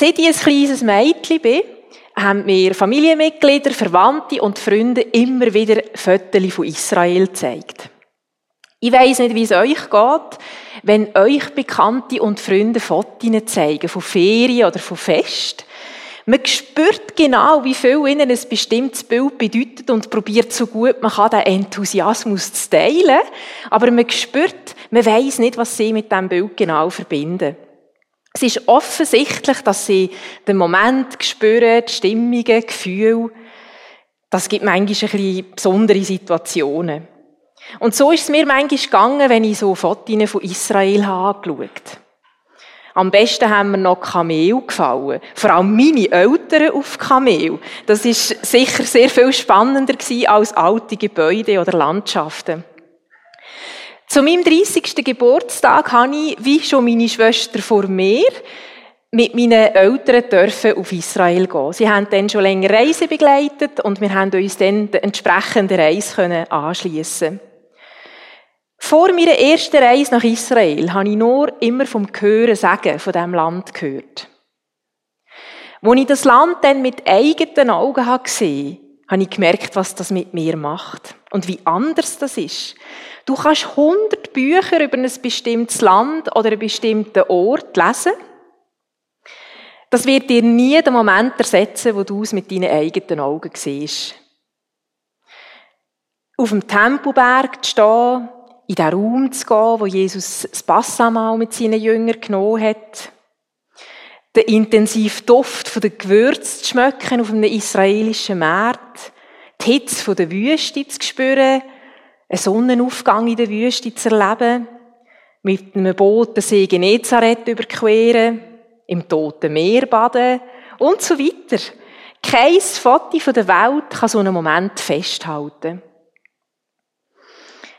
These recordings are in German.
Seit ich ein kleines Mädchen bin, haben mir Familienmitglieder, Verwandte und Freunde immer wieder Fotos von Israel gezeigt. Ich weiss nicht, wie es euch geht, wenn euch Bekannte und Freunde Fotos zeigen von Ferien oder von Fest. Man spürt genau, wie viel ihnen ein bestimmtes Bild bedeutet und probiert so gut man kann den Enthusiasmus zu teilen. Aber man spürt, man weiß nicht, was sie mit diesem Bild genau verbinden. Es ist offensichtlich, dass sie den Moment spüren, die Stimmungen, Gefühle. Das gibt manchmal ein bisschen besondere Situationen. Und so ist es mir manchmal gegangen, wenn ich so Fotos von Israel habe angeschaut. Am besten haben wir noch Kamel gefallen. Vor allem meine Eltern auf Kamel. Das ist sicher sehr viel spannender als alte Gebäude oder Landschaften. Zu meinem 30. Geburtstag habe ich, wie schon meine Schwester vor mir, mit meinen Eltern dürfen auf Israel gehen. Sie haben dann schon länger Reise begleitet und wir haben uns dann die entsprechende Reise anschließen. Vor meiner ersten Reise nach Israel habe ich nur immer vom Hören sagen von diesem Land gehört. Als ich das Land dann mit eigenen Augen gesehen habe, habe ich gemerkt, was das mit mir macht und wie anders das ist. Du kannst hundert Bücher über ein bestimmtes Land oder einen bestimmten Ort lesen. Das wird dir nie den Moment ersetzen, wo du es mit deinen eigenen Augen siehst. Auf dem Tempelberg zu stehen, in den Raum zu gehen, wo Jesus das Passamal mit seinen Jüngern genommen hat, den intensiven Duft von den Gewürzen zu schmecken auf einem israelischen Markt, die Hitze von der Wüste zu spüren, einen Sonnenaufgang in der Wüste zu erleben, mit einem Boot den See Genezareth überqueren, im Toten Meer baden und so weiter. Kein Foto der Welt kann so einen Moment festhalten.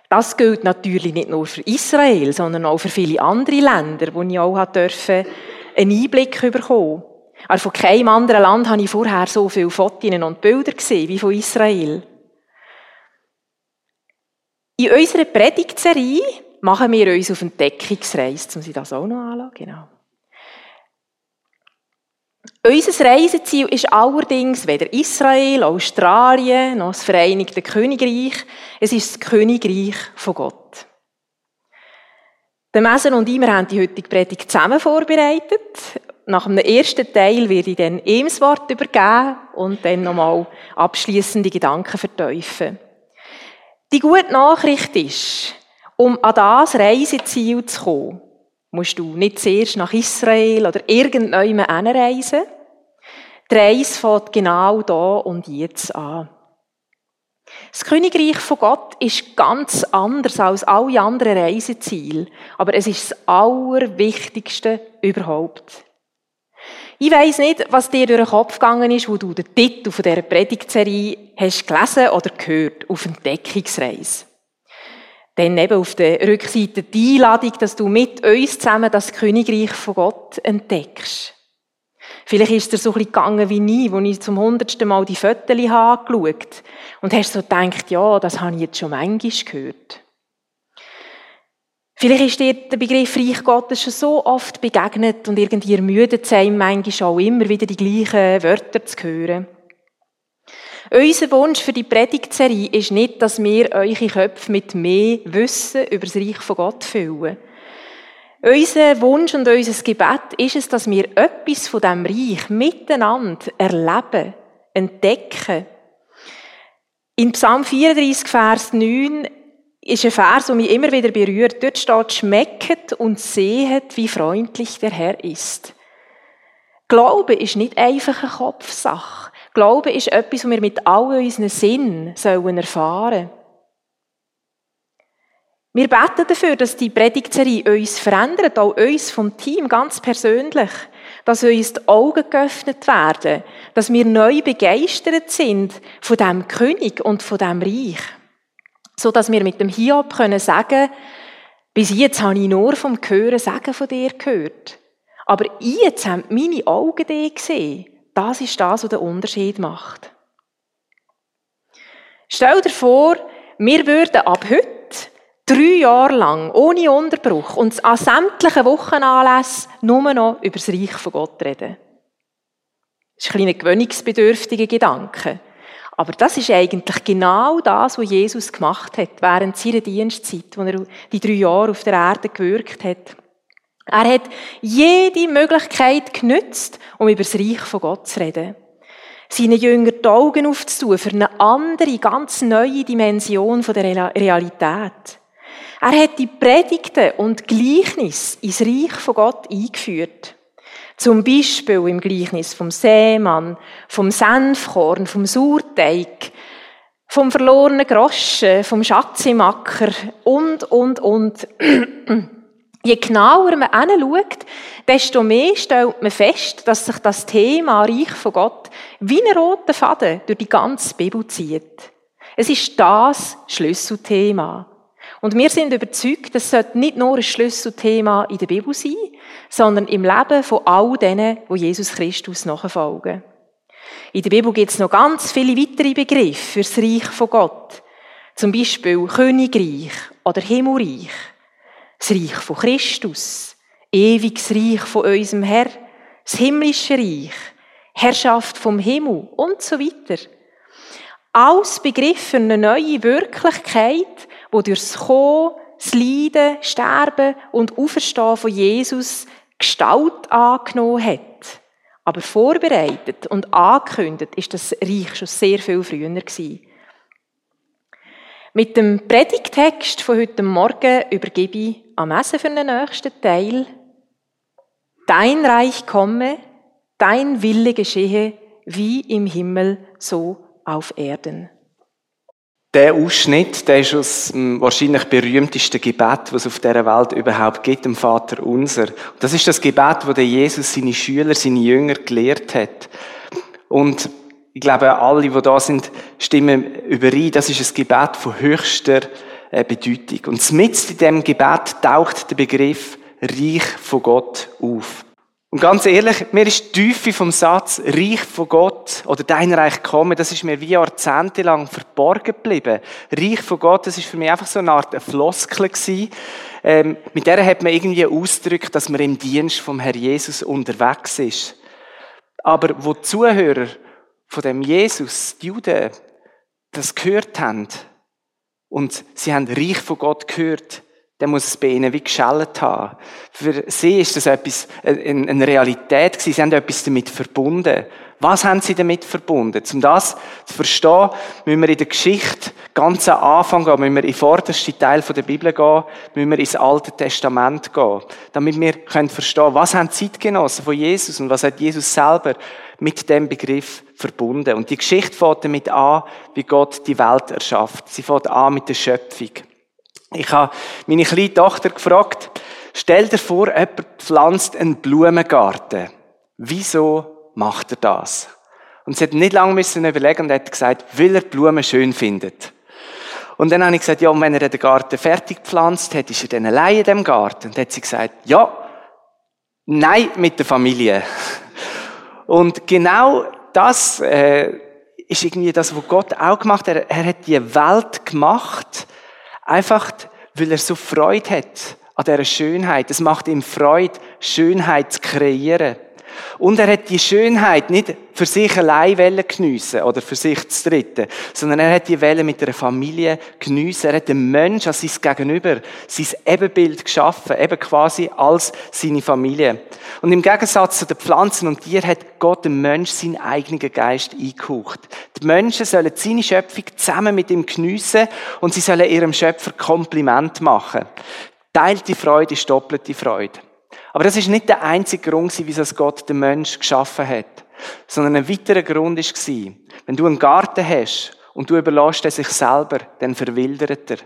Das gilt natürlich nicht nur für Israel, sondern auch für viele andere Länder, wo ich auch durfte einen Einblick bekommen. Aber von keinem anderen Land habe ich vorher so viele Fotos und Bilder gesehen wie von Israel. In unserer Predigtserie machen wir uns auf Entdeckungsreise, um Sie das auch noch anschauen. Genau. Unser Reiseziel ist allerdings weder Israel, Australien noch das Vereinigte Königreich. Es ist das Königreich von Gott. Der Mesen und ich, haben die heutige Predigt zusammen vorbereitet. Nach dem ersten Teil werde ich dann ihm das Wort übergeben und dann nochmal abschließende Gedanken verteufeln. Die gute Nachricht ist, um an das Reiseziel zu kommen, musst du nicht zuerst nach Israel oder irgendjemand reisen. Die Reise fängt genau da und jetzt an. Das Königreich von Gott ist ganz anders als alle anderen Reiseziele, aber es ist das Allerwichtigste überhaupt. Ich weiss nicht, was dir durch den Kopf gegangen ist, wo du den Titel von dieser Predigtserie hast gelesen oder gehört, auf Entdeckungsreise. Dann eben auf der Rückseite die Einladung, dass du mit uns zusammen das Königreich von Gott entdeckst. Vielleicht ist es so ein bisschen gegangen wie nie, wo ich zum hundertsten Mal die Fotos angeschaut und hast so gedacht, ja, das habe ich jetzt schon manchmal gehört. Vielleicht ist dir der Begriff Reich Gottes schon so oft begegnet und irgendwie ermüdet sein, manchmal auch immer wieder die gleichen Wörter zu hören. Unser Wunsch für die Predigtserie ist nicht, dass wir eure Köpfe mit mehr Wissen über das Reich von Gott füllen. Unser Wunsch und unser Gebet ist es, dass wir etwas von dem Reich miteinander erleben, entdecken. In Psalm 34, Vers 9 ist ein Vers, der mich immer wieder berührt. Dort steht, schmecket und sehet, wie freundlich der Herr ist. Glaube ist nicht einfach eine Kopfsache. Glaube ist etwas, was wir mit all unseren Sinnen erfahren sollen. Wir beten dafür, dass die Predigtserie uns verändert, auch uns vom Team ganz persönlich, dass uns die Augen geöffnet werden, dass wir neu begeistert sind von dem König und von dem Reich, so dass wir mit dem Hiob können sagen, bis jetzt habe ich nur vom Hören sagen von dir gehört, aber jetzt haben meine Augen dich gesehen. Das ist das, was den Unterschied macht. Stell dir vor, wir würden ab heute drei Jahre lang, ohne Unterbruch, und an sämtlichen Wochenanlässen nur noch über das Reich von Gott reden. Das ist ein kleiner gewöhnungsbedürftiger Gedanke. Aber das ist eigentlich genau das, was Jesus gemacht hat während seiner Dienstzeit, wo er die drei Jahre auf der Erde gewirkt hat. Er hat jede Möglichkeit genützt, um über das Reich von Gott zu reden. Seinen Jüngern die Augen aufzutun für eine andere, ganz neue Dimension der Realität. Er hat die Predigten und Gleichnis ins Reich von Gott eingeführt. Zum Beispiel im Gleichnis vom Seemann, vom Senfkorn, vom Sauerteig, vom verlorenen Groschen, vom Schatzimacker und, und, und. Je genauer man hinschaut, desto mehr stellt man fest, dass sich das Thema Reich von Gott wie ein roter Faden durch die ganze Bibel zieht. Es ist das Schlüsselthema. Und wir sind überzeugt, das sollte nicht nur ein Schlüsselthema in der Bibel sein, sondern im Leben von all denen, wo Jesus Christus nachfolgen. In der Bibel gibt es noch ganz viele weitere Begriffe für das Reich von Gott. Zum Beispiel Königreich oder Himmelreich. Das Reich von Christus. Ewiges Reich von unserem Herr. Das himmlische Reich. Herrschaft vom Himmel und so weiter. Alles Begriffe eine neue Wirklichkeit, wo durchs Kommen, das Leiden, Sterben und Auferstehen von Jesus Gestalt angenommen hat. Aber vorbereitet und angekündigt ist das Reich schon sehr viel früher gewesen. Mit dem Predigtext von heute Morgen übergebe ich am Essen für den nächsten Teil. Dein Reich komme, dein Wille geschehe, wie im Himmel, so auf Erden. Der Ausschnitt, der ist aus dem wahrscheinlich berühmtesten Gebet, was es auf dieser Welt überhaupt gibt, dem Vater Unser. Das ist das Gebet, wo der Jesus seine Schüler, seine Jünger gelehrt hat. Und ich glaube, alle, die da sind, stimmen überein. Das ist ein Gebet von höchster äh, Bedeutung. Und mitten in dem Gebet taucht der Begriff Reich von Gott auf. Und ganz ehrlich, mir ist die Tiefe vom Satz Reich von Gott oder Dein Reich komme, das ist mir wie jahrzehntelang verborgen geblieben. Reich von Gott, das ist für mich einfach so eine Art Floskel gewesen. Ähm, mit der hat man irgendwie ausgedrückt, dass man im Dienst vom Herr Jesus unterwegs ist. Aber wo die Zuhörer von dem Jesus, die Juden, das gehört haben und sie haben Reich von Gott gehört, dann muss es bei ihnen wie geschellt haben. Für sie ist das etwas, eine Realität gewesen. Sie haben etwas damit verbunden. Was haben sie damit verbunden? Um das zu verstehen, müssen wir in der Geschichte ganz am Anfang gehen, müssen wir in den vordersten Teil der Bibel gehen, müssen wir ins Alte Testament gehen, damit wir können verstehen, was haben Zeitgenossen von Jesus und was hat Jesus selber mit dem Begriff verbunden. Und die Geschichte fängt damit an, wie Gott die Welt erschafft. Sie fängt an mit der Schöpfung. Ich habe meine kleine Tochter gefragt, stell dir vor, jemand pflanzt einen Blumengarten. Wieso macht er das? Und sie hat nicht lange müssen überlegen und hat gesagt, weil er Blumen schön findet. Und dann habe ich gesagt, ja, und wenn er den Garten fertig gepflanzt hat, ist er dann allein in dem Garten? Und dann hat sie gesagt, ja, nein, mit der Familie. Und genau das äh, ist irgendwie das, was Gott auch gemacht hat. Er, er hat die Welt gemacht, Einfach, weil er so Freude hat an dieser Schönheit. Es macht ihm Freude, Schönheit zu kreieren. Und er hat die Schönheit nicht für sich allein geniessen oder für sich zu dritten, sondern er hat die Welle mit einer Familie geniessen. Er hat den Mensch als sein Gegenüber, sein Ebenbild geschaffen, eben quasi als seine Familie. Und im Gegensatz zu den Pflanzen und Tieren hat Gott dem Mensch seinen eigenen Geist eingehaucht. Die Menschen sollen seine Schöpfung zusammen mit ihm geniessen und sie sollen ihrem Schöpfer Kompliment machen. Teilte Freude ist doppelte Freude. Aber das ist nicht der einzige Grund, wieso Gott den Menschen geschaffen hat. Sondern ein weiterer Grund war, wenn du einen Garten hast und du überlässt ihn sich selber, dann verwildert er.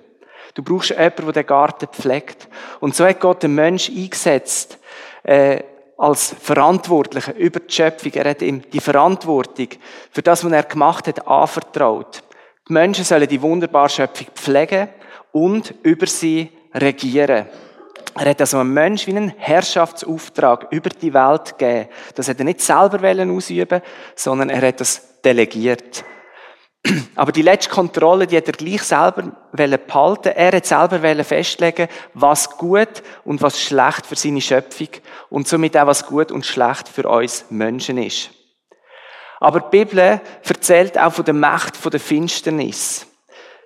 Du brauchst jemanden, der den Garten pflegt. Und so hat Gott den Menschen eingesetzt, äh, als Verantwortlicher über die Schöpfung. Er hat ihm die Verantwortung für das, was er gemacht hat, anvertraut. Die Menschen sollen die wunderbare Schöpfung pflegen und über sie regieren. Er hat also einem Menschen wie einen Herrschaftsauftrag über die Welt gegeben. Das hat er nicht selber ausüben sondern er hat das delegiert. Aber die letzte Kontrolle, die hat er gleich selber behalten. Er hat selber festlegen, was gut und was schlecht für seine Schöpfung und somit auch was gut und schlecht für uns Menschen ist. Aber die Bibel erzählt auch von der Macht der Finsternis.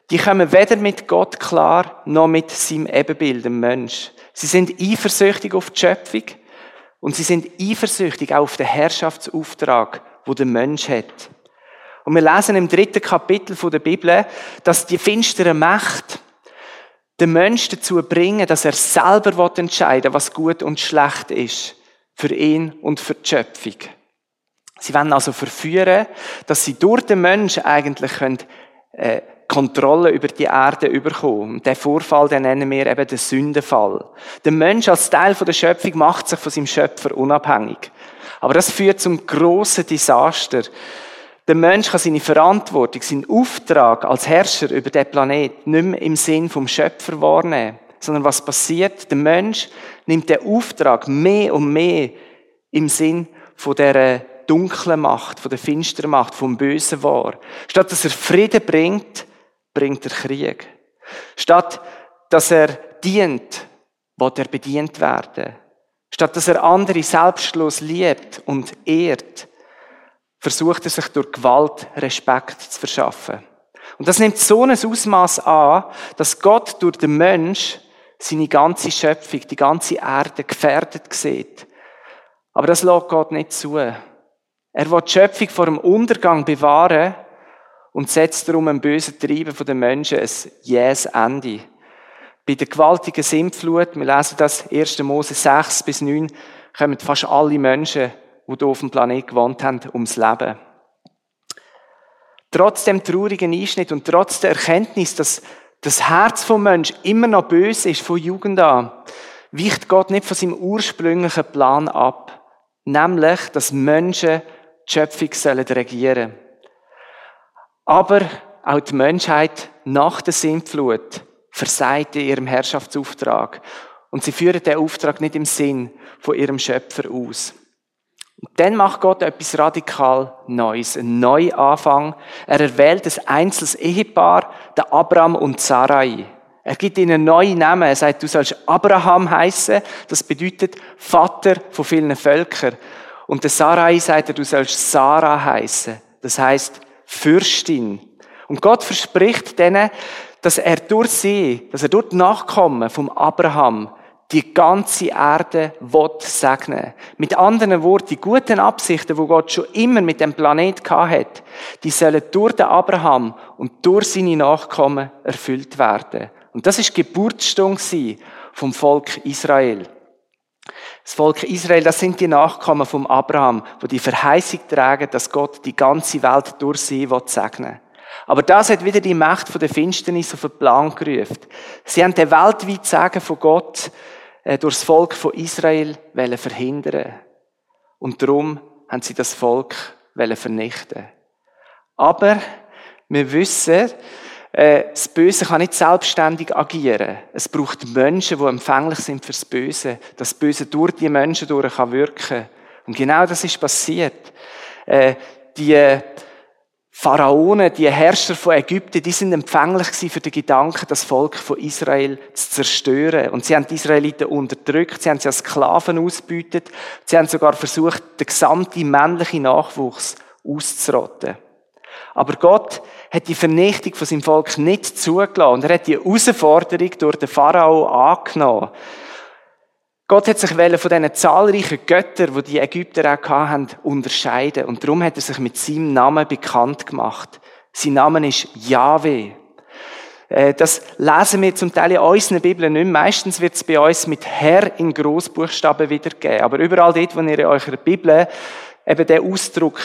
Die kommen weder mit Gott klar, noch mit seinem Ebenbild, dem Mensch. Sie sind eifersüchtig auf die Schöpfung und sie sind eifersüchtig auch auf den Herrschaftsauftrag, wo der Mensch hat. Und wir lesen im dritten Kapitel der Bibel, dass die finstere Macht den Menschen dazu bringen, dass er selber entscheiden will, was gut und schlecht ist. Für ihn und für die Schöpfung. Sie wollen also verführen, dass sie durch den Menschen eigentlich können, äh, Kontrolle über die Erde überkommen. Und den Vorfall, den nennen wir eben den Sündenfall. Der Mensch als Teil der Schöpfung macht sich von seinem Schöpfer unabhängig. Aber das führt zum grossen Desaster. Der Mensch kann seine Verantwortung, seinen Auftrag als Herrscher über den Planet nicht mehr im Sinn vom Schöpfer wahrnehmen. Sondern was passiert? Der Mensch nimmt den Auftrag mehr und mehr im Sinn von der dunklen Macht, von der finsteren Macht, vom Bösen wahr. Statt dass er Frieden bringt, bringt er Krieg. Statt dass er dient, wird er bedient werden. Statt dass er andere selbstlos liebt und ehrt, versucht er sich durch Gewalt Respekt zu verschaffen. Und das nimmt so ein Ausmaß an, dass Gott durch den Mensch seine ganze Schöpfung, die ganze Erde gefährdet sieht. Aber das lässt Gott nicht zu. Er will die Schöpfung vor dem Untergang bewahren und setzt darum ein bösen Treiben der Menschen ein jähes Ende. Bei der gewaltigen Sintflut, wir lesen das 1. Mose 6 bis 9, kommen fast alle Menschen die hier auf dem Planet gewohnt haben, ums Leben. Trotz dem traurigen Einschnitt und trotz der Erkenntnis, dass das Herz vom Mensch immer noch böse ist, von Jugend an, weicht Gott nicht von seinem ursprünglichen Plan ab. Nämlich, dass Menschen die Schöpfung sollen regieren Aber auch die Menschheit nach der Sintflut versagt in ihrem Herrschaftsauftrag. Und sie führen den Auftrag nicht im Sinn von ihrem Schöpfer aus. Und dann macht Gott etwas radikal Neues, einen Neuanfang. Er erwählt ein einzelnes Ehepaar, der Abraham und Sarai. Er gibt ihnen neue Namen. Er sagt, du sollst Abraham heißen. Das bedeutet Vater von vielen Völkern. Und der Sarai sagt du sollst Sarah heißen. Das heißt Fürstin. Und Gott verspricht denen, dass er durch sie, dass er durch die Nachkommen vom Abraham die ganze Erde will segnen. Mit anderen Worten, die guten Absichten, wo Gott schon immer mit dem Planet hat, die sollen durch den Abraham und durch seine Nachkommen erfüllt werden. Und das ist Geburtsstunde vom Volk Israel. Das Volk Israel, das sind die Nachkommen vom Abraham, wo die Verheißung tragen, dass Gott die ganze Welt durch sie segnen will. Aber das hat wieder die Macht von der Finsternis auf den Plan gerufen. Sie haben den weltweiten Sagen von Gott äh, durch das Volk von Israel verhindern Und darum haben sie das Volk vernichten Aber wir wissen, das Böse kann nicht selbstständig agieren. Es braucht Menschen, die empfänglich sind fürs Böse. Das Böse durch die Menschen durch kann wirken. Und genau das ist passiert. Äh, die Pharaonen, die Herrscher von Ägypten, die sind empfänglich für den Gedanken, das Volk von Israel zu zerstören. Und sie haben die Israeliten unterdrückt, sie haben sie als Sklaven ausgebeutet, sie haben sogar versucht, den gesamten männlichen Nachwuchs auszurotten. Aber Gott hat die Vernichtung von seinem Volk nicht zugelassen und er hat die Herausforderung durch den Pharao angenommen. Gott hat sich von diesen zahlreichen Göttern, die die Ägypter auch hatten, unterscheiden. Und darum hat er sich mit seinem Namen bekannt gemacht. Sein Name ist Yahweh. Äh, das lesen wir zum Teil in unseren Bibeln nicht. Meistens wird es bei uns mit Herr in Großbuchstaben wiedergegeben. Aber überall dort, wo ihr in eurer Bibel eben der Ausdruck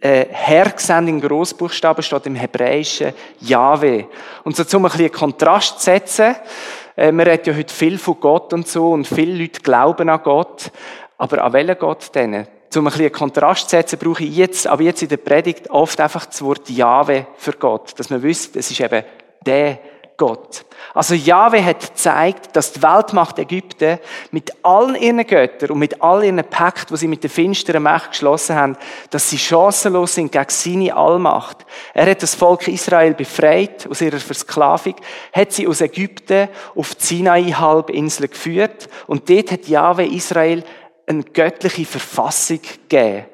äh, Herr gesehen in Großbuchstaben steht im Hebräischen Yahweh. Und so zum ein bisschen Kontrast zu setzen, äh, wir reden ja heute viel von Gott und so und viele Leute glauben an Gott. Aber an welchen Gott denn? Um ein bisschen Kontrast zu setzen, brauche ich jetzt, aber jetzt in der Predigt oft einfach das Wort Jahwe für Gott. Dass man wüsst, es ist eben der Gott. Also Jahwe hat gezeigt, dass die Weltmacht Ägypten mit allen ihren Göttern und mit all ihren Pakten, die sie mit der finsteren Macht geschlossen haben, dass sie chancenlos sind gegen seine Allmacht. Er hat das Volk Israel befreit aus ihrer Versklavung, hat sie aus Ägypten auf die Sinai-Halbinsel geführt und dort hat Jahwe Israel eine göttliche Verfassung gegeben.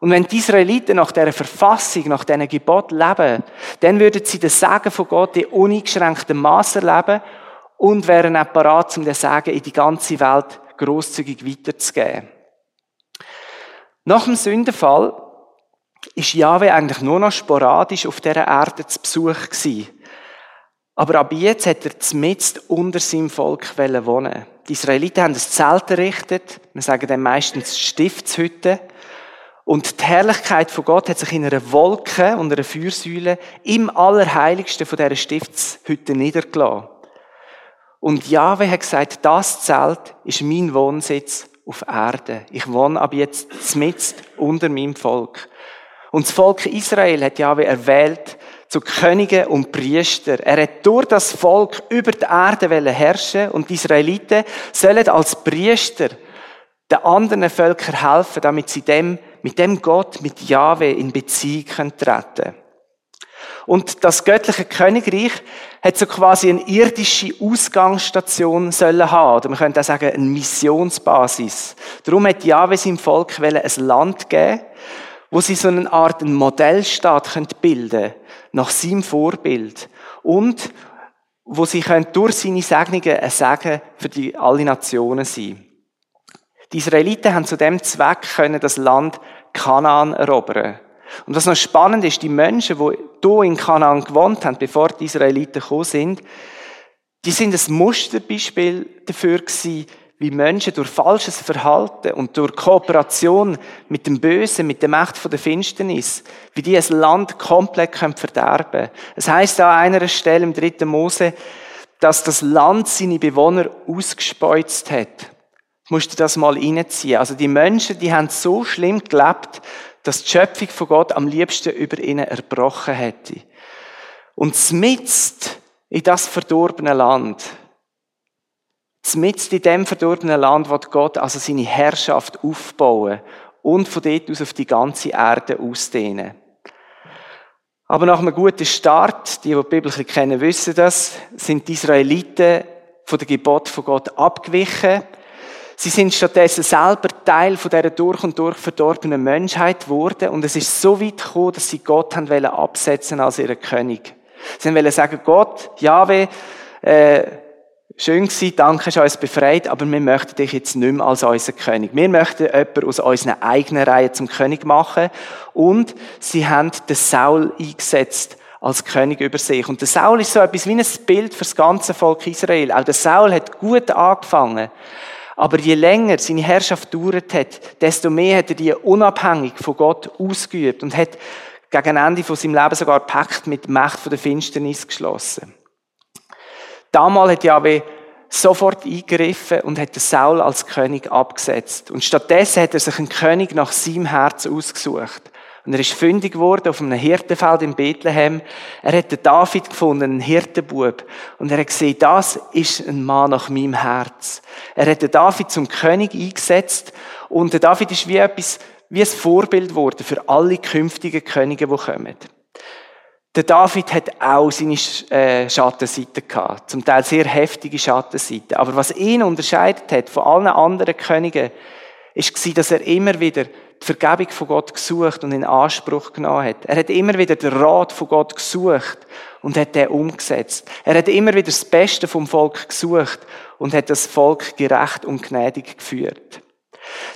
Und wenn die Israeliten nach dieser Verfassung, nach diesen Gebot leben, dann würden sie den Segen von Gott in uneingeschränktem Maß erleben und wären auch parat, um den Segen in die ganze Welt grosszügig weiterzugeben. Nach dem Sündenfall ist Jahwe eigentlich nur noch sporadisch auf dieser Erde zu Besuch gewesen. Aber ab jetzt hat er zumindest unter seinem Volk wohnen Die Israeliten haben ein Zelt errichtet. Wir sagen dann meistens Stiftshütte. Und die Herrlichkeit von Gott hat sich in einer Wolke und einer Feuersäule im Allerheiligsten von dieser Stiftshütte niedergelassen. Und Jahwe hat gesagt, das Zelt ist mein Wohnsitz auf Erde. Ich wohne ab jetzt mitten unter meinem Volk. Und das Volk Israel hat Jahwe erwählt zu Königen und Priester. Er hat durch das Volk über die Erde herrschen und die Israeliten sollen als Priester den anderen Völkern helfen, damit sie dem, mit dem Gott, mit Jahwe in Beziehung treten können. Und das göttliche Königreich hat so quasi eine irdische Ausgangsstation sollen haben. Oder man könnte auch sagen, eine Missionsbasis. Darum hat Jahwe seinem Volk ein Land geben, wo sie so eine Art Modellstaat bilden können, nach seinem Vorbild. Und wo sie durch seine Segnungen ein Segen für die, alle Nationen sein Die Israeliten haben zu dem Zweck können das Land Kanaan erobern. Und was noch spannend ist, die Menschen, die hier in Kanaan gewohnt haben, bevor die Israeliten gekommen sind, die sind ein Musterbeispiel dafür gewesen, wie Menschen durch falsches Verhalten und durch Kooperation mit dem Bösen, mit der Macht der Finsternis, wie die ein Land komplett verderben können. Es heißt an einer Stelle im dritten Mose, dass das Land seine Bewohner ausgespeuzt hat. Ich musste das mal reinziehen. Also die Menschen, die haben so schlimm gelebt, dass die Schöpfung von Gott am liebsten über ihnen erbrochen hätte. Und zmitzt in das verdorbene Land, zmitzt in dem verdorbenen Land, wird Gott also seine Herrschaft aufbauen und von dort aus auf die ganze Erde ausdehnen. Aber nach einem guten Start, die, die die Bibel kennen, wissen das, sind die Israeliten von der Gebot von Gott abgewichen Sie sind stattdessen selber Teil von dieser durch und durch verdorbenen Menschheit geworden und es ist so weit gekommen, dass sie Gott haben wollen absetzen als ihren König. Sie wollen sagen, Gott, Jahwe, äh, schön gewesen, danke, hast uns befreit, aber wir möchten dich jetzt nicht mehr als unseren König. Wir möchten jemanden aus unseren eigenen Reihen zum König machen und sie haben den Saul eingesetzt als König über sich. Und der Saul ist so etwas wie ein Bild für das ganze Volk Israel. Auch der Saul hat gut angefangen. Aber je länger seine Herrschaft dauert hat, desto mehr hat er die unabhängig von Gott ausgeübt und hat gegen Ende von seinem Leben sogar Pakt mit der Macht der Finsternis geschlossen. Damals hat Jahwe sofort eingegriffen und hat Saul als König abgesetzt. Und stattdessen hat er sich einen König nach seinem Herz ausgesucht. Und er ist fündig geworden auf einem Hirtenfeld in Bethlehem. Er hat den David gefunden, einen Hirtenbub. Und er hat gesehen, das ist ein Mann nach meinem Herz. Er hat den David zum König eingesetzt. Und der David ist wie etwas, wie ein Vorbild geworden für alle künftigen Könige, die kommen. Der David hat auch seine äh, Schattenseiten gehabt. Zum Teil sehr heftige Schattenseiten. Aber was ihn unterscheidet hat von allen anderen Königen, ist, dass er immer wieder die Vergebung von Gott gesucht und in Anspruch genommen hat. Er hat immer wieder den Rat von Gott gesucht und hat den umgesetzt. Er hat immer wieder das Beste vom Volk gesucht und hat das Volk gerecht und gnädig geführt.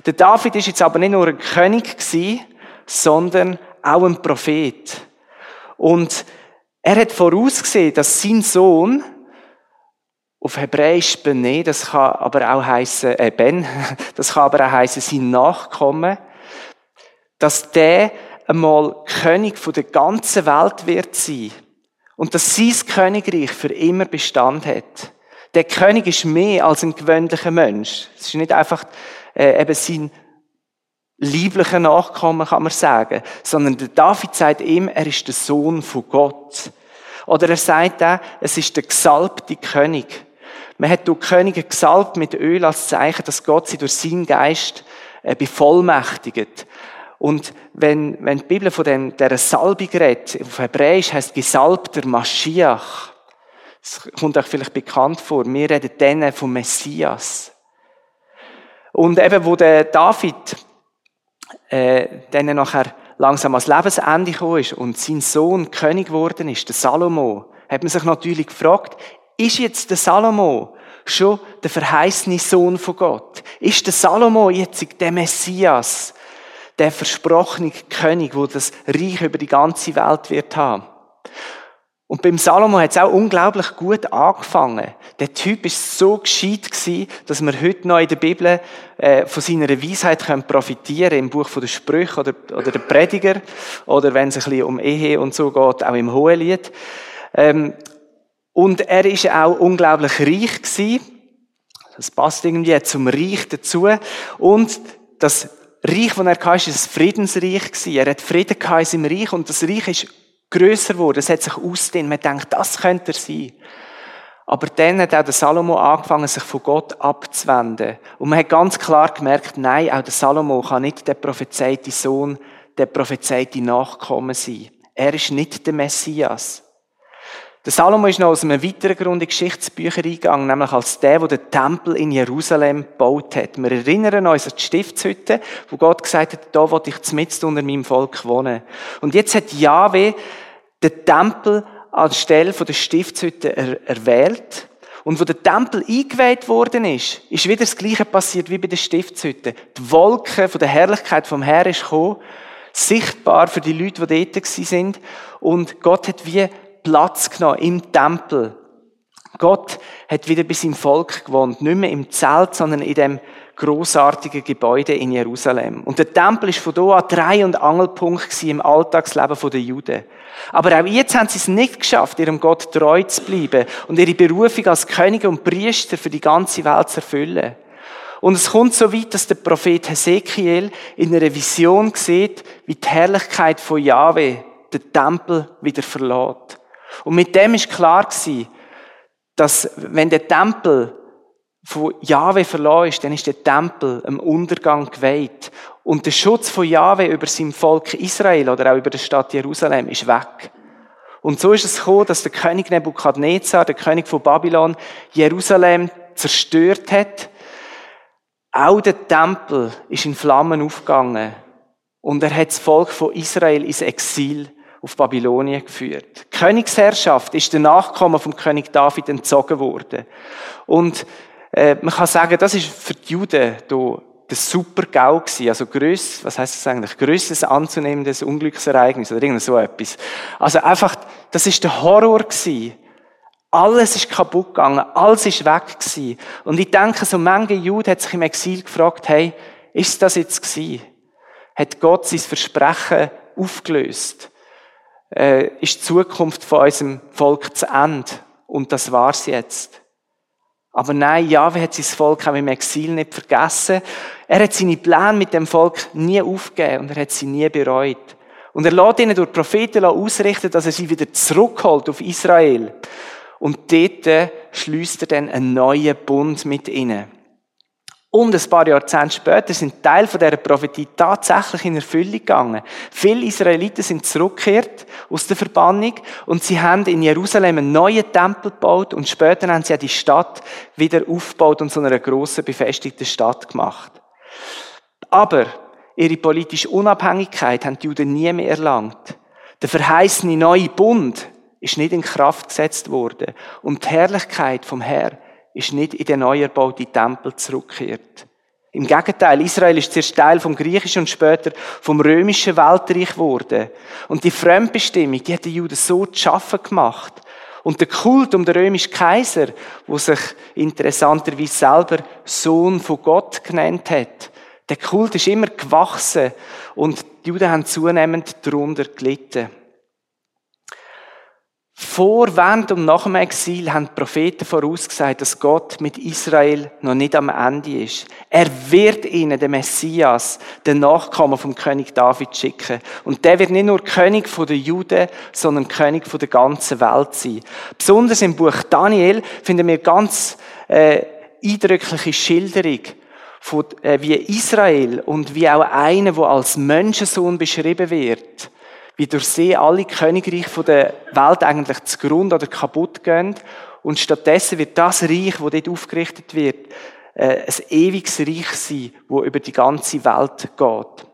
Der David ist jetzt aber nicht nur ein König gewesen, sondern auch ein Prophet. Und er hat vorausgesehen, dass sein Sohn auf Hebräisch Bene, das kann aber auch heißen äh, Ben, das kann aber auch heißen sein Nachkommen, dass der einmal König von der ganzen Welt wird sein und dass sein Königreich für immer Bestand hat. Der König ist mehr als ein gewöhnlicher Mensch. Es ist nicht einfach äh, eben sein lieblicher Nachkommen, kann man sagen, sondern der David sagt ihm, er ist der Sohn von Gott. Oder er sagt auch, es ist der gesalbte König. Man hat durch Könige gesalbt mit Öl als Zeichen, dass Gott sie durch seinen Geist äh, bevollmächtigt. Und wenn, wenn die Bibel von dem, der Salbung redet, auf Hebräisch heißt gesalbter Maschiach. Das kommt euch vielleicht bekannt vor. Wir reden dann vom Messias. Und eben, wo der David äh, dann nachher langsam ans Lebensende gekommen ist und sein Sohn König geworden ist, der Salomo, hat man sich natürlich gefragt, ist jetzt der Salomo schon der verheißene Sohn von Gott? Ist der Salomo jetzt der Messias, der versprochene König, wo das Reich über die ganze Welt wird haben? Und beim Salomo hat es auch unglaublich gut angefangen. Der Typ ist so gescheit gewesen, dass wir heute noch in der Bibel äh, von seiner Weisheit können profitieren im Buch der Sprüche oder, oder der Prediger oder wenn es ein bisschen um Ehe und so geht, auch im Hohelied. Ähm, und er ist auch unglaublich reich gewesen. Das passt irgendwie zum Reich dazu. Und das Reich, das er hatte, war ein Friedensreich. Er hat Frieden in seinem Reich und das Reich ist grösser geworden. Es hat sich ausdehnt. Man denkt, das könnte er sein. Aber dann hat auch der Salomo angefangen, sich von Gott abzuwenden. Und man hat ganz klar gemerkt, nein, auch der Salomo kann nicht der prophezeite Sohn, der prophezeite Nachkommen sein. Er ist nicht der Messias. Der Salomo ist noch aus einem weiteren Grund in Geschichtsbücher eingegangen, nämlich als der, der den Tempel in Jerusalem gebaut hat. Wir erinnern uns an die Stiftshütte, wo Gott gesagt hat, da will ich mitten unter meinem Volk wohnen. Und jetzt hat Yahweh den Tempel anstelle der Stiftshütte er erwählt. Und wo der Tempel eingeweiht worden ist, ist wieder das Gleiche passiert wie bei der Stiftshütte. Die Wolke von der Herrlichkeit vom Herrn ist gekommen, sichtbar für die Leute, die dort sind. Und Gott hat wie Platz genommen im Tempel. Gott hat wieder bei seinem Volk gewohnt. Nicht mehr im Zelt, sondern in dem großartigen Gebäude in Jerusalem. Und der Tempel ist von da an Dreh- und Angelpunkt im Alltagsleben der Juden. Aber auch jetzt haben sie es nicht geschafft, ihrem Gott treu zu bleiben und ihre Berufung als Könige und Priester für die ganze Welt zu erfüllen. Und es kommt so weit, dass der Prophet Hesekiel in einer Vision sieht, wie die Herrlichkeit von Yahweh den Tempel wieder verlässt. Und mit dem ist klar gewesen, dass wenn der Tempel von Jahwe verloren ist, dann ist der Tempel im Untergang geweiht. Und der Schutz von Jahwe über sein Volk Israel oder auch über die Stadt Jerusalem ist weg. Und so ist es gekommen, dass der König Nebukadnezar, der König von Babylon, Jerusalem zerstört hat. Auch der Tempel ist in Flammen aufgegangen. Und er hat das Volk von Israel ins Exil auf Babylonien geführt. Die Königsherrschaft ist der Nachkommen vom König David entzogen worden. Und äh, man kann sagen, das ist für die Juden hier das super GAU gewesen. Also gröss, was heißt das eigentlich? Größtes anzunehmendes Unglücksereignis oder irgend so etwas. Also einfach, das ist der Horror gewesen. Alles ist kaputt gegangen, alles ist weg gewesen. Und ich denke, so manche Jude hat sich im Exil gefragt, hey, ist das jetzt gewesen? Hat Gott sein Versprechen aufgelöst? Äh, ist die Zukunft von unserem Volk zu Ende. Und das war's jetzt. Aber nein, Jahwe hat sein Volk auch im Exil nicht vergessen. Er hat seine Pläne mit dem Volk nie aufgegeben und er hat sie nie bereut. Und er lässt ihnen durch Propheten ausrichten, dass er sie wieder zurückholt auf Israel. Und dort schließt er dann einen neuen Bund mit ihnen. Und ein paar Jahrzehnte später sind Teil von dieser Prophetie tatsächlich in Erfüllung gegangen. Viele Israeliten sind zurückgekehrt aus der Verbannung und sie haben in Jerusalem einen neuen Tempel gebaut und später haben sie die Stadt wieder aufgebaut und zu einer grossen, befestigten Stadt gemacht. Aber ihre politische Unabhängigkeit haben die Juden nie mehr erlangt. Der verheißene neue Bund ist nicht in Kraft gesetzt worden und die Herrlichkeit vom Herrn ist nicht in den neu erbauten Tempel zurückgekehrt. Im Gegenteil, Israel ist zuerst Teil vom griechischen und später vom römischen Weltreich geworden. Und die Fremdbestimmung, die hat die Juden so zu schaffen gemacht. Und der Kult um den römischen Kaiser, wo sich interessanterweise selber Sohn von Gott genannt hat, der Kult ist immer gewachsen und die Juden haben zunehmend darunter gelitten. Vor, während und nach dem Exil haben die Propheten vorausgesagt, dass Gott mit Israel noch nicht am Ende ist. Er wird ihnen den Messias, den Nachkommen vom König David schicken. Und der wird nicht nur König der Juden, sondern König der ganzen Welt sein. Besonders im Buch Daniel finden wir ganz äh, eindrückliche Schilderung von, äh, wie Israel und wie auch einer, der als Menschensohn beschrieben wird, wie durch sie alle Königreiche der Welt eigentlich zugrunde oder kaputt gehen. Und stattdessen wird das Reich, das dort aufgerichtet wird, äh, ein ewiges Reich sein, wo über die ganze Welt geht.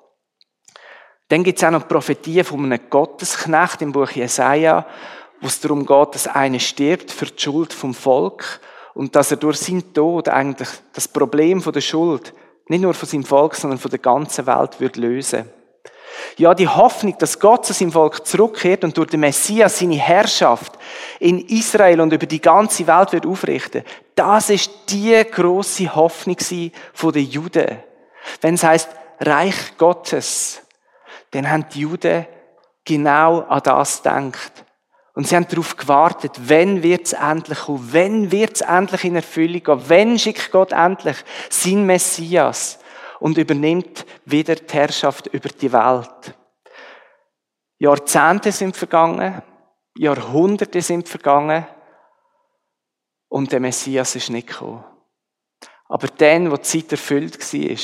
Dann gibt es auch noch Prophetien von einem Gottesknecht im Buch Jesaja, wo es darum geht, dass einer stirbt für die Schuld vom Volk und dass er durch seinen Tod eigentlich das Problem von der Schuld nicht nur von seinem Volk, sondern von der ganzen Welt wird lösen. Ja, die Hoffnung, dass Gott zu seinem Volk zurückkehrt und durch den Messias seine Herrschaft in Israel und über die ganze Welt wird aufrichten, das ist die große Hoffnung von den Juden. Wenn es heißt Reich Gottes, dann haben die Juden genau an das gedacht. Und sie haben darauf gewartet, wenn es endlich kommen, wenn es endlich in Erfüllung gehen, wenn schickt Gott endlich sein Messias und übernimmt wieder die Herrschaft über die Welt. Jahrzehnte sind vergangen, Jahrhunderte sind vergangen und der Messias ist nicht gekommen. Aber dann, wo die Zeit erfüllt war,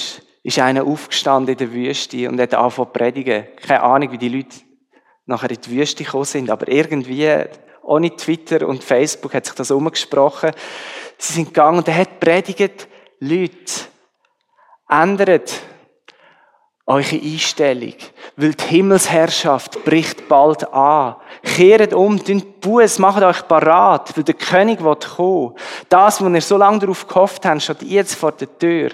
ist einer aufgestanden in der Wüste und hat angefangen zu predigen. Keine Ahnung, wie die Leute nachher in die Wüste gekommen sind, aber irgendwie, ohne Twitter und Facebook hat sich das umgesprochen. Sie sind gegangen und er hat predigt, Leute, ändert eure Einstellung, weil die Himmelsherrschaft bricht bald an. Kehrt um, tun Buß, macht euch parat, weil der König wird kommen. Das, wo ihr so lange darauf gehofft habt, steht jetzt vor der Tür.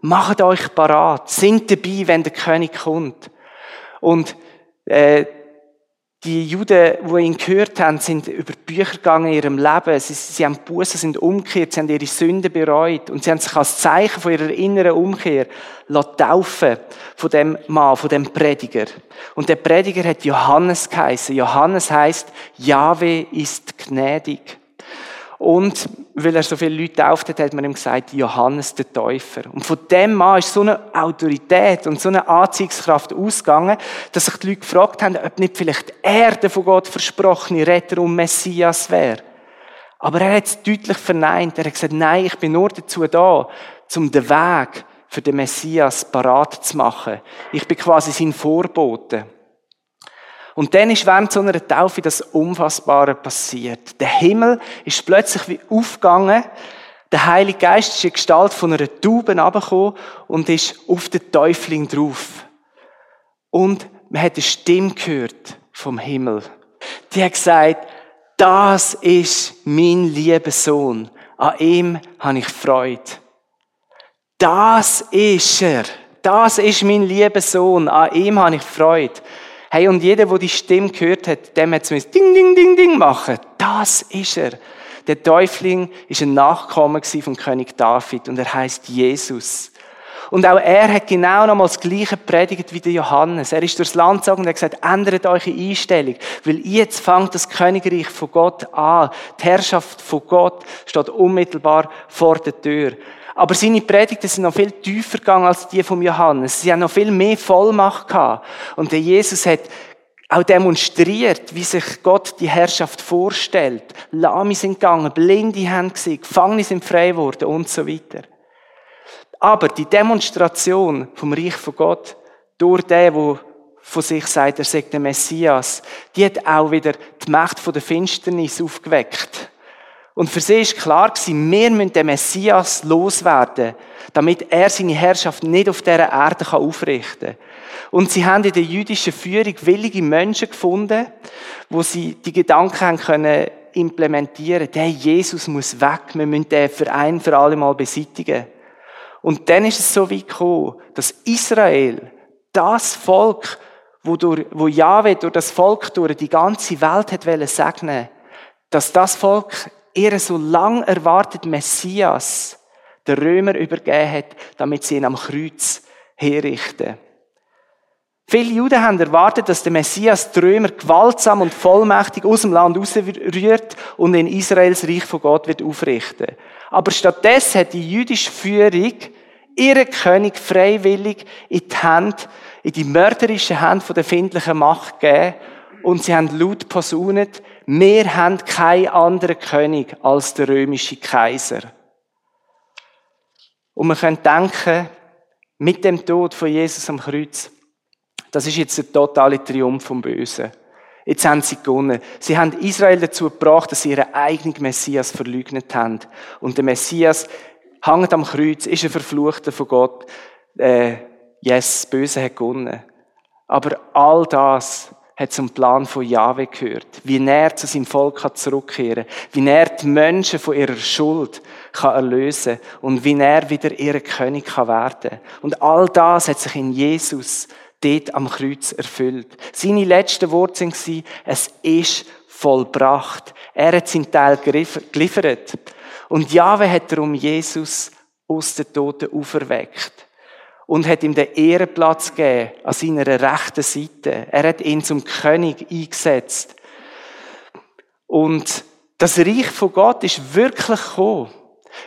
Macht euch parat, sind dabei, wenn der König kommt. Und äh, die Juden, die ihn gehört haben, sind über die Bücher gegangen in ihrem Leben. Sie, sie haben Buße, sind umgekehrt, sie haben ihre Sünden bereut und sie haben sich als Zeichen von ihrer inneren Umkehr taufen von dem Mann, von dem Prediger. Und der Prediger hat Johannes geheißen. Johannes heißt, Jahwe ist gnädig. Und weil er so viele Leute tauft hat, hat man ihm gesagt, Johannes der Täufer. Und von dem Mann ist so eine Autorität und so eine Anziehungskraft ausgegangen, dass sich die Leute gefragt haben, ob nicht vielleicht er der von Gott versprochene Retter und Messias wäre. Aber er hat es deutlich verneint. Er hat gesagt, nein, ich bin nur dazu da, um den Weg für den Messias parat zu machen. Ich bin quasi sein Vorbote. Und dann ist während so einer Taufe das Unfassbare passiert. Der Himmel ist plötzlich wie aufgegangen. Der Heilige Geist ist in Gestalt von einer Taube herabgekommen und ist auf den Täufling drauf. Und man hat eine Stimme gehört vom Himmel. Die hat gesagt, das ist mein lieber Sohn. An ihm habe ich Freude. Das ist er. Das ist mein lieber Sohn. An ihm habe ich Freude. Hey, und jeder, der die Stimme gehört hat, dem hat es Ding, Ding, Ding, Ding machen. Das ist er. Der Täufling ist ein Nachkomme von König David und er heißt Jesus. Und auch er hat genau noch mal das Gleiche predigt wie der Johannes. Er ist durchs Land gezogen und hat gesagt, ändert eure Einstellung, weil jetzt fängt das Königreich von Gott an. Die Herrschaft von Gott steht unmittelbar vor der Tür. Aber seine Predigten sind noch viel tiefer gegangen als die vom Johannes. Sie haben noch viel mehr Vollmacht gehabt. Und der Jesus hat auch demonstriert, wie sich Gott die Herrschaft vorstellt. Lahme sind gegangen, Blinde haben gesehen, Gefangene sind frei geworden und so weiter. Aber die Demonstration vom Reich von Gott durch den, wo von sich sagt, er sagt der Messias, die hat auch wieder die Macht von der Finsternis aufgeweckt. Und für sie ist klar wir müssen den Messias loswerden, damit er seine Herrschaft nicht auf dieser Erde aufrichten kann. Und sie haben in der jüdischen Führung willige Menschen gefunden, wo sie die Gedanken haben können implementieren. Der Jesus muss weg. Wir müssen den für ein für alle Mal beseitigen. Und dann ist es so weit gekommen, dass Israel, das Volk, wo, durch, wo Jahwe durch das Volk durch die ganze Welt hat segnen dass das Volk ihren so lang erwarteten Messias der Römer übergeben hat, damit sie ihn am Kreuz herrichten. Viele Juden haben erwartet, dass der Messias die Römer gewaltsam und vollmächtig aus dem Land rausrührt und in Israels Reich von Gott wird aufrichten. Aber stattdessen hat die jüdische Führung ihren König freiwillig in die Hand, in die mörderische Hand der findlichen Macht gegeben und sie haben laut posaunet, wir haben keinen anderen König als der römische Kaiser. Und man könnte denken, mit dem Tod von Jesus am Kreuz, das ist jetzt der totale Triumph vom Bösen. Jetzt haben sie gewonnen. Sie haben Israel dazu gebracht, dass sie ihren eigenen Messias verleugnet haben. Und der Messias hängt am Kreuz, ist ein Verfluchter von Gott. Äh, yes, das Böse hat gewonnen. Aber all das hat zum Plan von Jahwe gehört. Wie er zu seinem Volk kann zurückkehren Wie er die Menschen von ihrer Schuld kann erlösen und wie er wieder ihr König kann werden Und all das hat sich in Jesus dort am Kreuz erfüllt. Seine letzten Worte waren, es ist vollbracht. Er hat seinen Teil geliefert. Und Jahwe hat darum Jesus aus den Toten auferweckt und hat ihm den Ehrenplatz gegeben an seiner rechten Seite. Er hat ihn zum König eingesetzt. Und das Reich von Gott ist wirklich gekommen,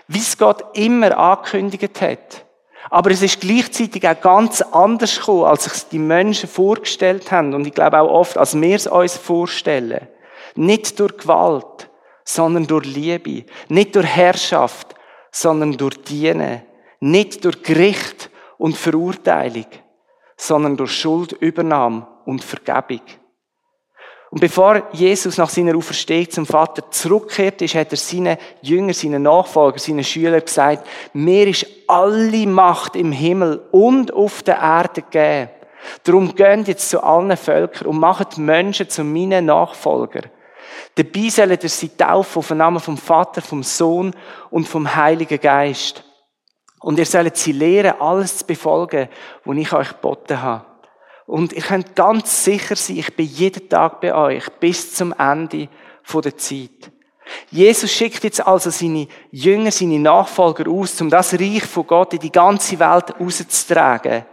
wie es Gott immer angekündigt hat. Aber es ist gleichzeitig auch ganz anders gekommen, als sich die Menschen vorgestellt haben. Und ich glaube auch oft, als wir es uns vorstellen. Nicht durch Gewalt, sondern durch Liebe. Nicht durch Herrschaft, sondern durch Dienen. Nicht durch Gericht, und Verurteilung, sondern durch Schuldübernahme und Vergebung. Und bevor Jesus nach seiner Auferstehung zum Vater zurückkehrt ist, hat er seinen Jüngern, seinen Nachfolgern, seinen Schülern gesagt, mir ist alle Macht im Himmel und auf der Erde gegeben. Darum geht jetzt zu allen Völkern und macht Menschen zu meinen Nachfolgern. Dabei sollen sie taufen auf den Namen vom Vater, vom Sohn und vom Heiligen Geist. Und ihr sollt sie lehren, alles zu befolgen, was ich euch geboten habe. Und ihr könnt ganz sicher sein, ich bin jeden Tag bei euch, bis zum Ende der Zeit. Jesus schickt jetzt also seine Jünger, seine Nachfolger aus, um das Reich von Gott in die ganze Welt rauszutragen.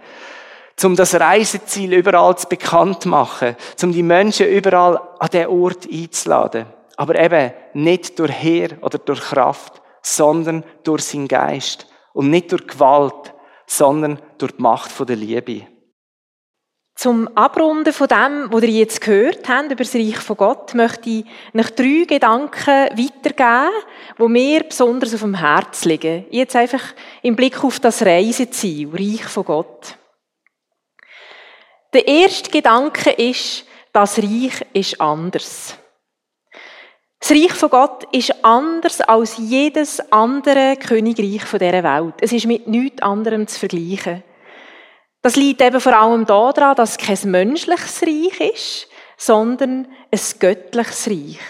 Um das Reiseziel überall zu bekannt machen. Um die Menschen überall an den Ort einzuladen. Aber eben nicht durch Heer oder durch Kraft, sondern durch seinen Geist. Und nicht durch Gewalt, sondern durch die Macht der Liebe. Zum Abrunden von dem, was ihr jetzt gehört habt über das Reich von Gott, möchte ich noch drei Gedanken weitergeben, die mir besonders auf dem Herz liegen. Jetzt einfach im Blick auf das Reiseziel, Reich von Gott. Der erste Gedanke ist, das Reich ist anders. Das Reich von Gott ist anders als jedes andere Königreich dieser Welt. Es ist mit nichts anderem zu vergleichen. Das liegt eben vor allem daran, dass es kein menschliches Reich ist, sondern ein göttliches Reich.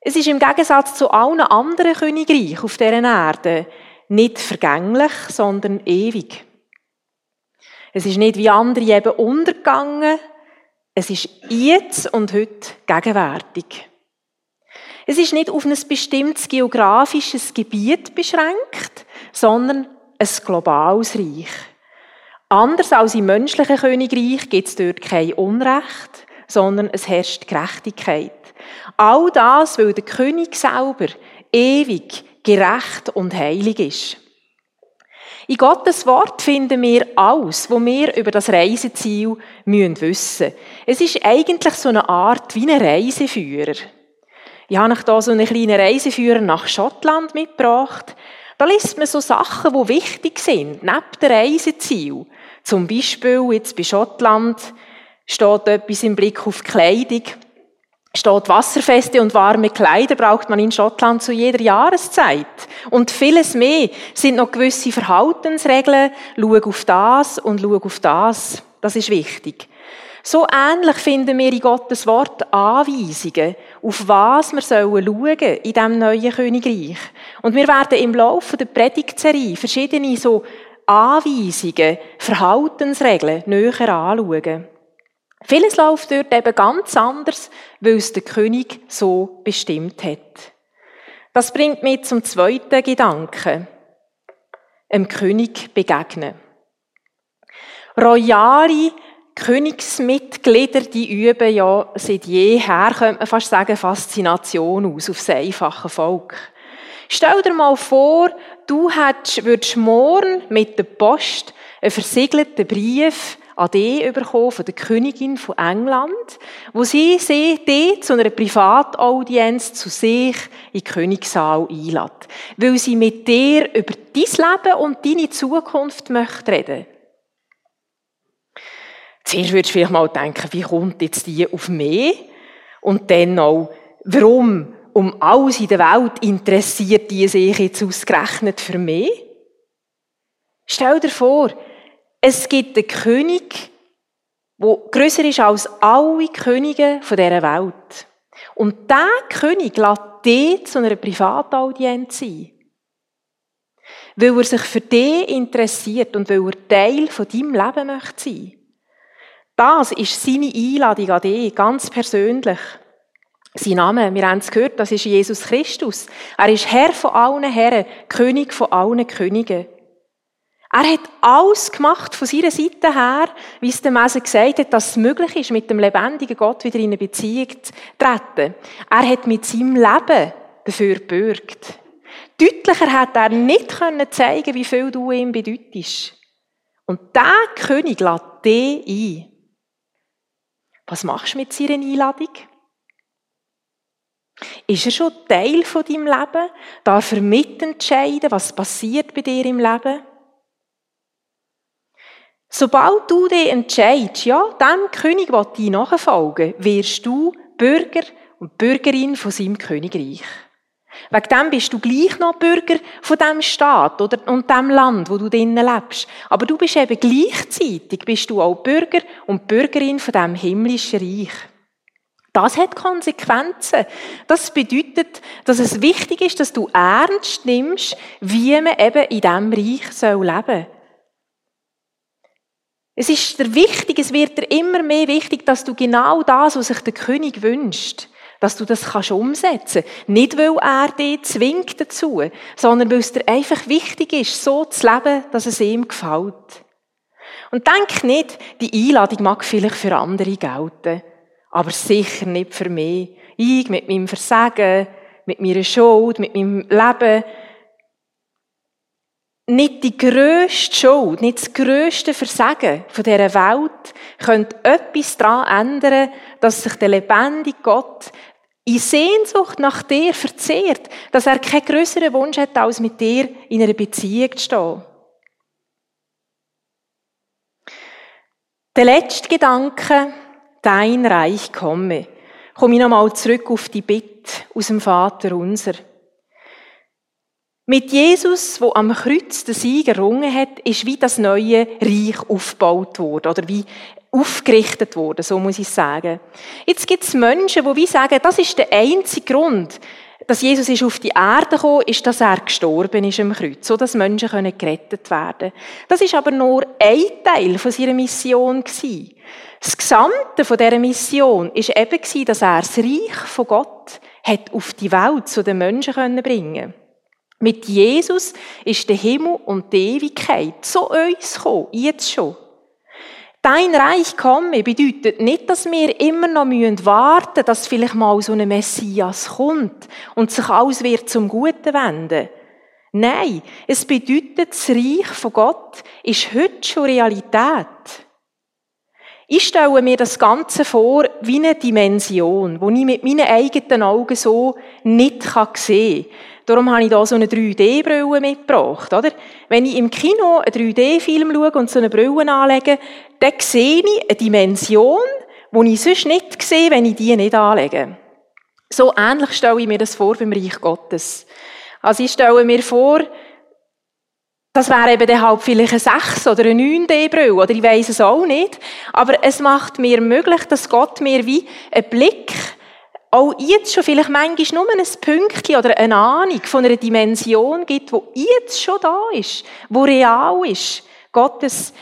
Es ist im Gegensatz zu allen anderen Königreichen auf dieser Erde nicht vergänglich, sondern ewig. Es ist nicht wie andere eben untergegangen, es ist jetzt und heute gegenwärtig. Es ist nicht auf ein bestimmtes geografisches Gebiet beschränkt, sondern ein globales Reich. Anders als im menschlichen Königreich gibt es dort kein Unrecht, sondern es herrscht Gerechtigkeit. All das, weil der König selber ewig, gerecht und heilig ist. In Gottes Wort finden wir alles, was wir über das Reiseziel wissen müssen. Es ist eigentlich so eine Art wie ein Reiseführer. Ich habe euch hier so einen kleinen Reiseführer nach Schottland mitgebracht. Da liest man so Sachen, die wichtig sind, neben dem Reiseziel. Zum Beispiel jetzt bei Schottland steht etwas im Blick auf Kleidung. Steht wasserfeste und warme Kleider braucht man in Schottland zu jeder Jahreszeit. Und vieles mehr sind noch gewisse Verhaltensregeln. Schau auf das und schau auf das. Das ist wichtig. So ähnlich finden wir in Gottes Wort Anweisungen, auf was wir schauen sollen in diesem neuen Königreich. Und wir werden im Laufe der Predigtserie verschiedene so Anweisungen, Verhaltensregeln näher anschauen. Vieles läuft dort eben ganz anders, weil es der König so bestimmt hat. Das bringt mich zum zweiten Gedanken. Dem König begegnen. Royale Königsmitglieder, die üben ja seit jeher, könnte man fast sagen, Faszination aus auf das einfache Volk. Stell dir mal vor, du hättest, würdest morgen mit der Post einen versiegelten Brief an dich bekommen von der Königin von England, wo sie sie dich zu einer Privataudienz zu sich in den Königssaal einlädt, weil sie mit dir über dein Leben und deine Zukunft möchte reden. Zuerst würdest du vielleicht mal denken, wie kommt jetzt die auf mich? Und dann auch, warum um alles in der Welt interessiert die sich jetzt ausgerechnet für mich? Stell dir vor, es gibt einen König, wo grösser ist als alle Könige dieser Welt. Und dieser König lässt dich zu einer Privataudienz ein. Weil er sich für dich interessiert und weil er Teil von deinem Leben möchte sein. Das ist seine Einladung an dich, ganz persönlich. Sein Name, wir haben es gehört, das ist Jesus Christus. Er ist Herr von allen Herren, König von allen Königen. Er hat alles gemacht von seiner Seite her, wie es der Messe gesagt hat, dass es möglich ist, mit dem lebendigen Gott wieder in eine Beziehung zu treten. Er hat mit seinem Leben dafür gebürgt. Deutlicher hat er nicht können zeigen, wie viel du ihm bedeutest. Und der König lädt dich ein. Was machst du mit seiner Einladung? Ist er schon Teil von deinem Leben? Darf er mitentscheiden, was passiert bei dir im Leben? Sobald du dich entscheidest, ja, dem König will ich nachfolgen, wirst du Bürger und Bürgerin von seinem Königreich. Wegen dem bist du gleich noch Bürger von dem Staat oder, und dem Land, wo du drinnen lebst. Aber du bist eben gleichzeitig, bist du auch Bürger und Bürgerin von dem himmlischen Reich. Das hat Konsequenzen. Das bedeutet, dass es wichtig ist, dass du ernst nimmst, wie man eben in diesem Reich soll leben soll. Es ist dir wichtig, es wird dir immer mehr wichtig, dass du genau das, was sich der König wünscht, dass du das kannst umsetzen. Nicht, weil er dich zwingt dazu, sondern weil es dir einfach wichtig ist, so zu leben, dass es ihm gefällt. Und denk nicht, die Einladung mag vielleicht für andere gelten, aber sicher nicht für mich. Ich mit meinem Versagen, mit meiner Schuld, mit meinem Leben, nicht die grösste Schuld, nicht das grösste Versagen von dieser Welt könnte etwas daran ändern, dass sich der lebendige Gott in Sehnsucht nach dir verzehrt, dass er keinen größeren Wunsch hat, als mit dir in einer Beziehung zu stehen. Der letzte Gedanke, dein Reich komme, komme ich nochmal zurück auf die Bitte aus dem Vater unser. Mit Jesus, wo am Kreuz den Sieg errungen hat, ist wie das neue Reich aufgebaut worden oder wie aufgerichtet worden, so muss ich sagen. Jetzt gibt es Menschen, die wie sagen, das ist der einzige Grund, dass Jesus ist auf die Erde gekommen ist, dass er gestorben ist am Kreuz, so dass Menschen können gerettet werden. Das ist aber nur ein Teil von seiner Mission gewesen. Das Gesamte von dieser Mission ist eben dass er das Reich von Gott hat auf die Welt zu den Menschen bringen. Mit Jesus ist der Himmel und die Ewigkeit zu uns gekommen, jetzt schon. Dein Reich komme bedeutet nicht, dass wir immer noch warten müssen, dass vielleicht mal so ein Messias kommt und sich alles wird zum Guten wenden. Nein, es bedeutet, das Reich von Gott ist heute schon Realität. Ich stelle mir das Ganze vor wie eine Dimension, die ich mit meinen eigenen Augen so nicht sehen kann. Darum habe ich hier so eine 3D-Brille mitgebracht, oder? Wenn ich im Kino einen 3D-Film schaue und so eine Brille anlege, dann sehe ich eine Dimension, die ich sonst nicht sehe, wenn ich die nicht anlege. So ähnlich stelle ich mir das vor beim Reich Gottes. Also ich stelle mir vor, das wäre eben dann halt vielleicht eine 6 oder eine 9D-Brille, oder ich weiss es auch nicht. Aber es macht mir möglich, dass Gott mir wie einen Blick auch jetzt schon vielleicht manchmal nur ein Pünktchen oder eine Ahnung von einer Dimension gibt, wo jetzt schon da ist, wo real ist. Gottes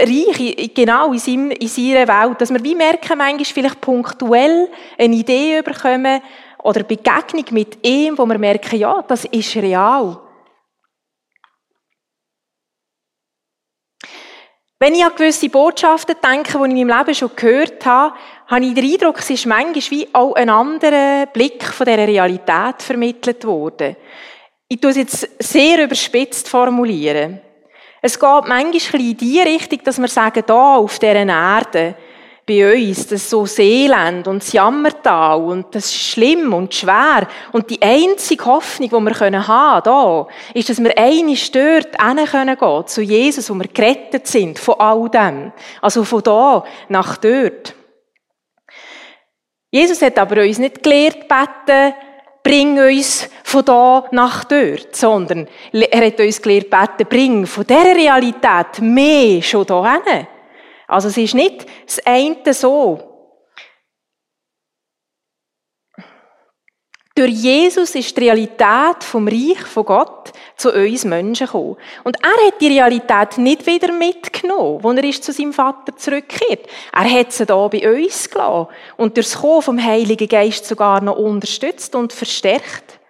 Reich, genau in, seinem, in seiner Welt. Dass wir wie merken, manchmal vielleicht punktuell eine Idee bekommen oder Begegnung mit ihm, wo wir merken, ja, das ist real. Wenn ich an gewisse Botschaften denke, die ich in meinem Leben schon gehört habe, habe ich den Eindruck, es ist manchmal wie auch ein anderer Blick von dieser Realität vermittelt worden. Ich tue es jetzt sehr überspitzt formulieren. Es geht manchmal in die Richtung, dass wir sagen, da auf dieser Erde, bei uns, das so Seeland und das Jammertal und das ist schlimm und schwer. Und die einzige Hoffnung, die wir haben können, da, ist, dass wir dort hin können gehen, zu Jesus, wo wir gerettet sind von all dem. Also von da nach dort. Jesus hat aber uns nicht gelehrt, beten, bring uns von da nach dort, sondern er hat uns gelehrt, beten, bring von dieser Realität mehr schon da hin. Also es ist nicht das eine so. Durch Jesus ist die Realität vom Reich von Gott zu uns Menschen gekommen. Und er hat die Realität nicht wieder mitgenommen, als er ist zu seinem Vater zurückkehrt. Er hat sie da bei uns gelassen und durch das Kommen vom Heiligen Geist sogar noch unterstützt und verstärkt.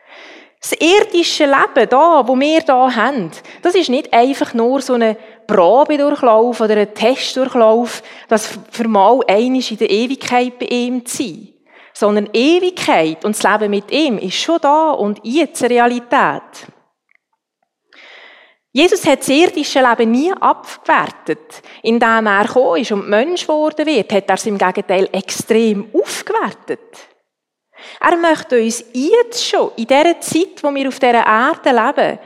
Das irdische Leben, da, wo wir da haben, das ist nicht einfach nur so eine Probedurchlauf oder ein Testdurchlauf, das für mal einisch in der Ewigkeit bei ihm zu sein. Sondern Ewigkeit und das Leben mit ihm ist schon da und jetzt eine Realität. Jesus hat das irdische Leben nie abgewertet. Indem er gekommen ist und Mensch geworden wird, hat er es im Gegenteil extrem aufgewertet. Er möchte uns jetzt schon, in dieser Zeit, wo wir auf dieser Erde leben,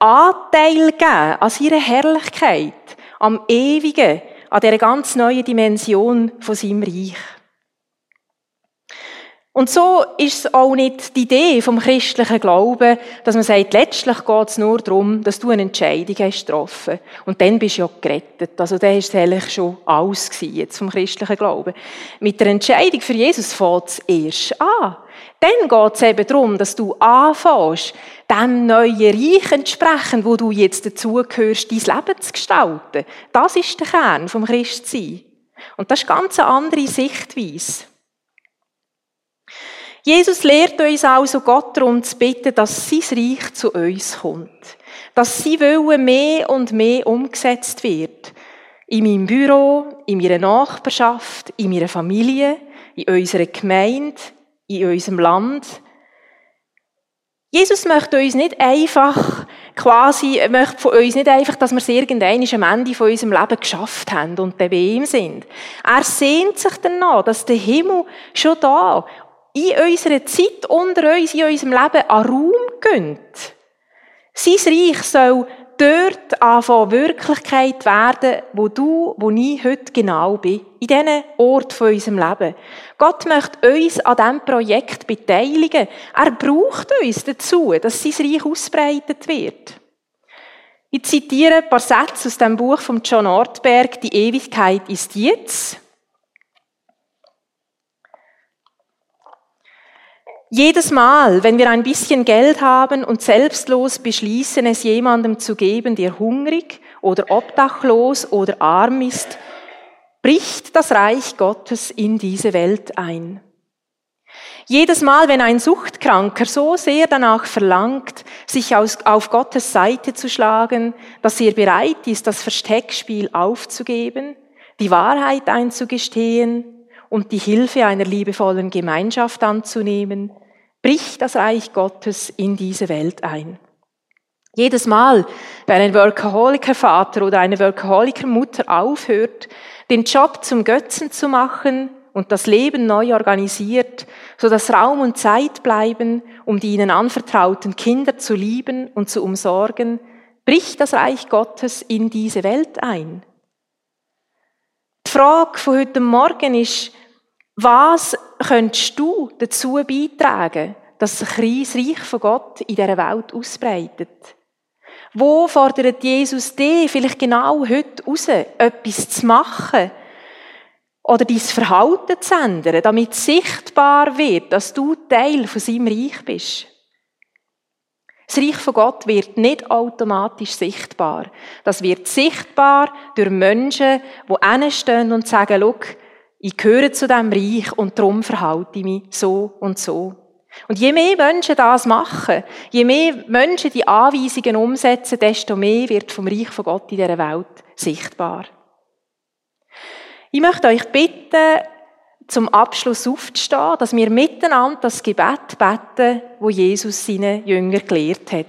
Anteil geben an seiner Herrlichkeit, am Ewigen, an dieser ganz neuen Dimension von seinem Reich. Und so ist es auch nicht die Idee vom christlichen Glauben, dass man sagt, letztlich geht es nur darum, dass du eine Entscheidung hast getroffen. Und dann bist du ja gerettet. Also dann ist eigentlich schon alles gewesen, jetzt vom christlichen Glauben. Mit der Entscheidung für Jesus fängt es erst an. Dann geht es eben darum, dass du anfängst, dem neuen Reich entsprechend, wo du jetzt dazugehörst, dein Leben zu gestalten. Das ist der Kern vom Christsein. Und das ist ganz eine andere Sichtweise. Jesus lehrt uns also Gott darum zu bitten, dass sein Reich zu uns kommt. Dass sein Wille mehr und mehr umgesetzt wird. In meinem Büro, in meiner Nachbarschaft, in meiner Familie, in unserer Gemeinde, in unserem Land. Jesus möchte uns nicht einfach quasi, möchte von uns nicht einfach, dass wir es irgendwann am Ende von unserem Leben geschafft haben und dann bei ihm sind. Er sehnt sich danach, dass der Himmel schon da in unserer Zeit unter uns, in unserem Leben an Raum gönnt. Sein Reich soll dort anfangen Wirklichkeit werden, wo du, wo ich heute genau bin. In diesen Ort von unserem Leben. Gott möchte uns an diesem Projekt beteiligen. Er braucht uns dazu, dass sein Reich ausbreitet wird. Ich zitiere ein paar Sätze aus dem Buch von John Ortberg, Die Ewigkeit ist jetzt. Jedes Mal, wenn wir ein bisschen Geld haben und selbstlos beschließen, es jemandem zu geben, der hungrig oder obdachlos oder arm ist, bricht das Reich Gottes in diese Welt ein. Jedes Mal, wenn ein Suchtkranker so sehr danach verlangt, sich auf Gottes Seite zu schlagen, dass er bereit ist, das Versteckspiel aufzugeben, die Wahrheit einzugestehen und die Hilfe einer liebevollen Gemeinschaft anzunehmen, bricht das Reich Gottes in diese Welt ein. Jedes Mal, wenn ein Workaholiker-Vater oder eine Workaholiker-Mutter aufhört, den Job zum Götzen zu machen und das Leben neu organisiert, so dass Raum und Zeit bleiben, um die ihnen anvertrauten Kinder zu lieben und zu umsorgen, bricht das Reich Gottes in diese Welt ein. Die Frage von heute Morgen ist, was könntest du dazu beitragen, dass sich das Reich von Gott in dieser Welt ausbreitet? Wo fordert Jesus dich vielleicht genau heute raus, etwas zu machen? Oder dein Verhalten zu ändern, damit sichtbar wird, dass du Teil von seinem Reich bist? Das Reich von Gott wird nicht automatisch sichtbar. Das wird sichtbar durch Menschen, die hinstehen und sagen, schau, ich gehöre zu diesem Reich und darum verhalte ich mich so und so. Und je mehr Menschen das machen, je mehr Menschen die Anweisungen umsetzen, desto mehr wird vom Reich von Gott in dieser Welt sichtbar. Ich möchte euch bitten, zum Abschluss aufzustehen, dass wir miteinander das Gebet beten, wo Jesus seine Jünger gelehrt hat.